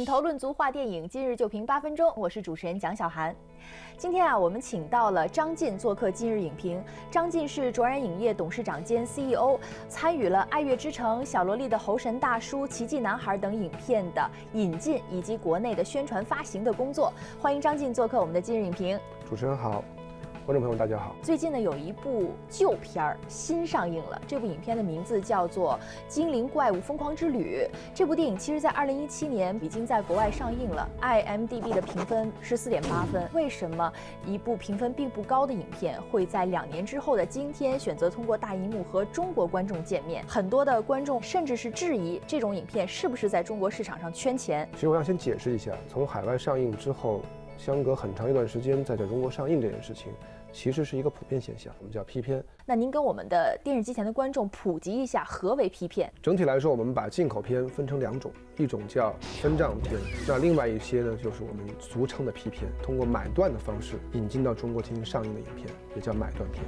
品头论足话电影，今日就评八分钟。我是主持人蒋小涵。今天啊，我们请到了张晋做客今日影评。张晋是卓然影业董事长兼 CEO，参与了《爱乐之城》《小萝莉的猴神大叔》《奇迹男孩》等影片的引进以及国内的宣传发行的工作。欢迎张晋做客我们的今日影评。主持人好。观众朋友们，大家好。最近呢，有一部旧片儿新上映了。这部影片的名字叫做《精灵怪物疯狂之旅》。这部电影其实，在二零一七年已经在国外上映了，IMDB 的评分是四点八分。为什么一部评分并不高的影片，会在两年之后的今天选择通过大荧幕和中国观众见面？很多的观众甚至是质疑这种影片是不是在中国市场上圈钱。其实我要先解释一下，从海外上映之后，相隔很长一段时间再在中国上映这件事情。其实是一个普遍现象，我们叫批片。那您跟我们的电视机前的观众普及一下何为批片？整体来说，我们把进口片分成两种，一种叫分账片，那另外一些呢，就是我们俗称的批片，通过买断的方式引进到中国进行上映的影片，也叫买断片。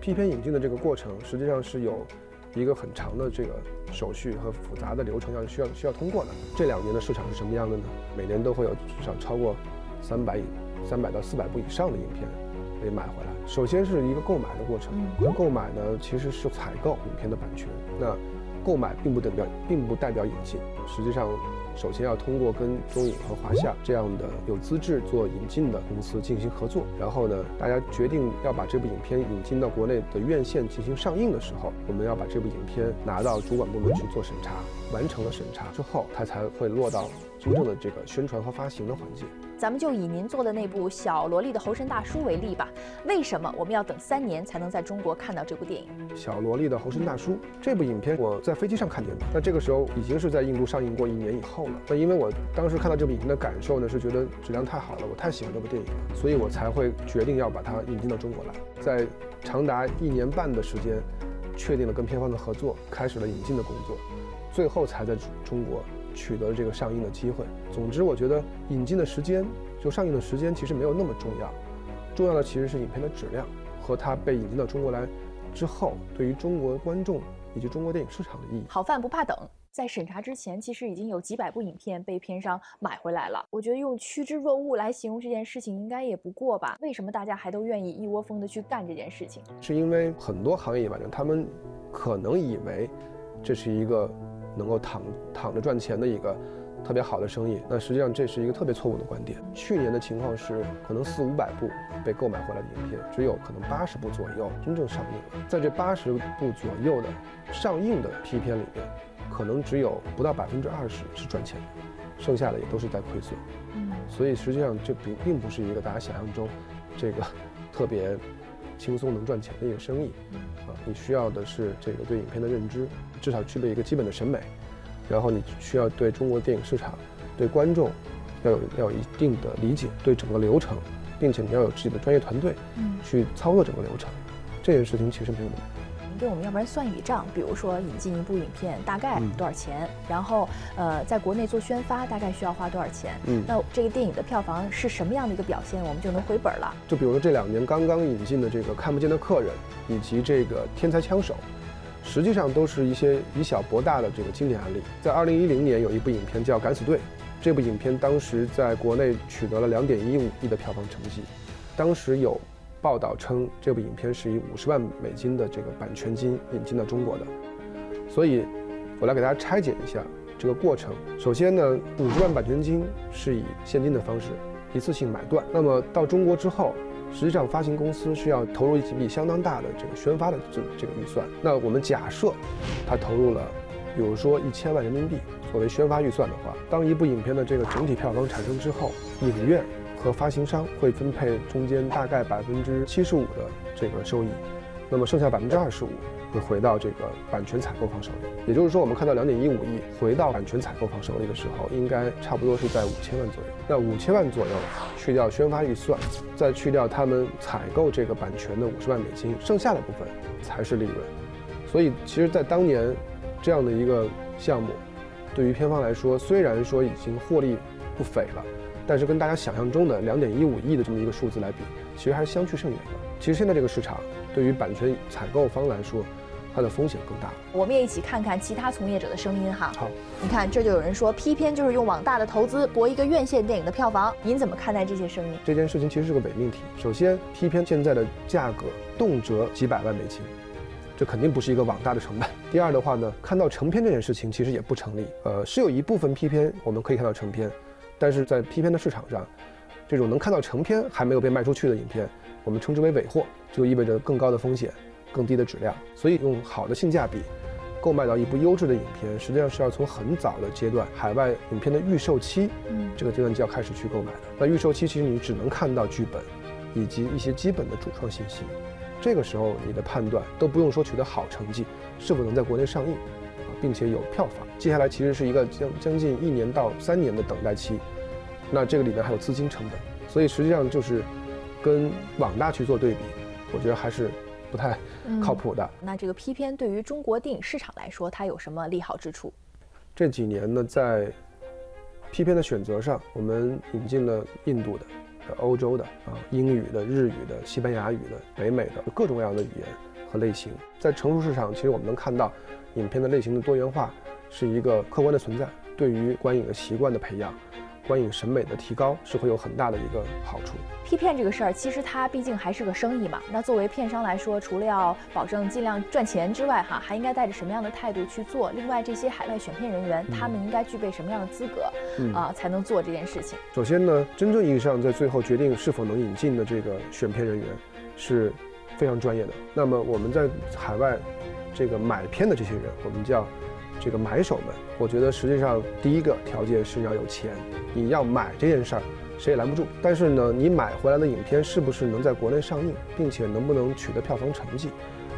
批片引进的这个过程，实际上是有一个很长的这个手续和复杂的流程要需要需要通过的。这两年的市场是什么样的呢？每年都会有至少超过三百三百到四百部以上的影片。被买回来，首先是一个购买的过程。那购买呢，其实是采购影片的版权。那购买并不代表，并不代表引进。实际上，首先要通过跟中影和华夏这样的有资质做引进的公司进行合作。然后呢，大家决定要把这部影片引进到国内的院线进行上映的时候，我们要把这部影片拿到主管部门去做审查。完成了审查之后，它才会落到真正的这个宣传和发行的环节。咱们就以您做的那部《小萝莉的猴神大叔》为例吧。为什么我们要等三年才能在中国看到这部电影？《小萝莉的猴神大叔》这部影片，我在飞机上看见的。那这个时候已经是在印度上映过一年以后了。那因为我当时看到这部影片的感受呢，是觉得质量太好了，我太喜欢这部电影了，所以我才会决定要把它引进到中国来。在长达一年半的时间，确定了跟片方的合作，开始了引进的工作，最后才在中国。取得了这个上映的机会。总之，我觉得引进的时间，就上映的时间其实没有那么重要，重要的其实是影片的质量和它被引进到中国来之后，对于中国观众以及中国电影市场的意义。好饭不怕等，在审查之前，其实已经有几百部影片被片商买回来了。我觉得用趋之若鹜来形容这件事情，应该也不过吧？为什么大家还都愿意一窝蜂的去干这件事情？是因为很多行业反正他们可能以为这是一个。能够躺躺着赚钱的一个特别好的生意，那实际上这是一个特别错误的观点。去年的情况是，可能四五百部被购买回来的影片，只有可能八十部左右真正上映了。在这八十部左右的上映的批片里面，可能只有不到百分之二十是赚钱的，剩下的也都是在亏损。嗯，所以实际上这并并不是一个大家想象中这个特别轻松能赚钱的一个生意。啊，你需要的是这个对影片的认知。至少具备一个基本的审美，然后你需要对中国电影市场、对观众要有要有一定的理解，对整个流程，并且你要有自己的专业团队，嗯，去操作整个流程。这件事情其实没有那么难。您给我们要不然算一笔账，比如说引进一部影片大概多少钱，然后呃，在国内做宣发大概需要花多少钱？嗯，那这个电影的票房是什么样的一个表现，我们就能回本了？就比如说这两年刚刚引进的这个《看不见的客人》，以及这个《天才枪手》。实际上都是一些以小博大的这个经典案例。在二零一零年有一部影片叫《敢死队》，这部影片当时在国内取得了两点一五亿的票房成绩。当时有报道称，这部影片是以五十万美金的这个版权金引进到中国的。所以，我来给大家拆解一下这个过程。首先呢，五十万版权金是以现金的方式一次性买断。那么到中国之后。实际上，发行公司是要投入一笔相当大的这个宣发的这这个预算。那我们假设，他投入了，比如说一千万人民币作为宣发预算的话，当一部影片的这个整体票房产生之后，影院和发行商会分配中间大概百分之七十五的这个收益，那么剩下百分之二十五。会回到这个版权采购方手里，也就是说，我们看到两点一五亿回到版权采购方手里的时候，应该差不多是在五千万左右。那五千万左右去掉宣发预算，再去掉他们采购这个版权的五十万美金，剩下的部分才是利润。所以，其实，在当年这样的一个项目，对于片方来说，虽然说已经获利不菲了，但是跟大家想象中的两点一五亿的这么一个数字来比，其实还是相去甚远的。其实现在这个市场对于版权采购方来说，它的风险更大。我们也一起看看其他从业者的声音哈。好，你看这就有人说批片就是用网大的投资博一个院线电影的票房，您怎么看待这些声音？这件事情其实是个伪命题。首先，批片现在的价格动辄几百万美金。这肯定不是一个网大的成本。第二的话呢，看到成片这件事情其实也不成立。呃，是有一部分批片我们可以看到成片，但是在批片的市场上，这种能看到成片还没有被卖出去的影片，我们称之为尾货，就意味着更高的风险、更低的质量。所以用好的性价比购买到一部优质的影片，实际上是要从很早的阶段，海外影片的预售期，嗯，这个阶段就要开始去购买的。那预售期其实你只能看到剧本，以及一些基本的主创信息。这个时候，你的判断都不用说取得好成绩，是否能在国内上映，啊，并且有票房。接下来其实是一个将将近一年到三年的等待期，那这个里面还有资金成本，所以实际上就是跟网大去做对比，我觉得还是不太靠谱的。那这个批片对于中国电影市场来说，它有什么利好之处？这几年呢，在批片的选择上，我们引进了印度的。欧洲的啊，英语的、日语的、西班牙语的、北美的各种各样的语言和类型，在成熟市场，其实我们能看到，影片的类型的多元化是一个客观的存在，对于观影的习惯的培养。观影审美的提高是会有很大的一个好处。批片这个事儿，其实它毕竟还是个生意嘛。那作为片商来说，除了要保证尽量赚钱之外，哈，还应该带着什么样的态度去做？另外，这些海外选片人员，他们应该具备什么样的资格啊，才能做这件事情？首先呢，真正意义上在最后决定是否能引进的这个选片人员，是非常专业的。那么我们在海外这个买片的这些人，我们叫。这个买手们，我觉得实际上第一个条件是要有钱。你要买这件事儿，谁也拦不住。但是呢，你买回来的影片是不是能在国内上映，并且能不能取得票房成绩，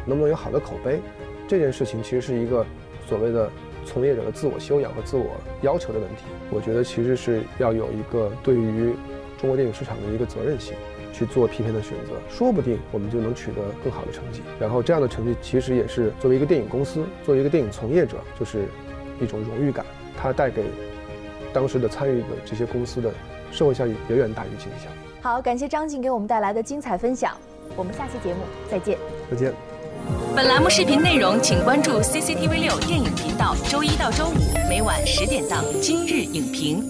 能不能有好的口碑，这件事情其实是一个所谓的从业者的自我修养和自我要求的问题。我觉得其实是要有一个对于中国电影市场的一个责任心。去做批片的选择，说不定我们就能取得更好的成绩。然后这样的成绩其实也是作为一个电影公司，作为一个电影从业者，就是一种荣誉感。它带给当时的参与的这些公司的社会效益远远大于经济效益。好，感谢张静给我们带来的精彩分享。我们下期节目再见。再见。本栏目视频内容，请关注 CCTV 六电影频道，周一到周五每晚十点档《今日影评》。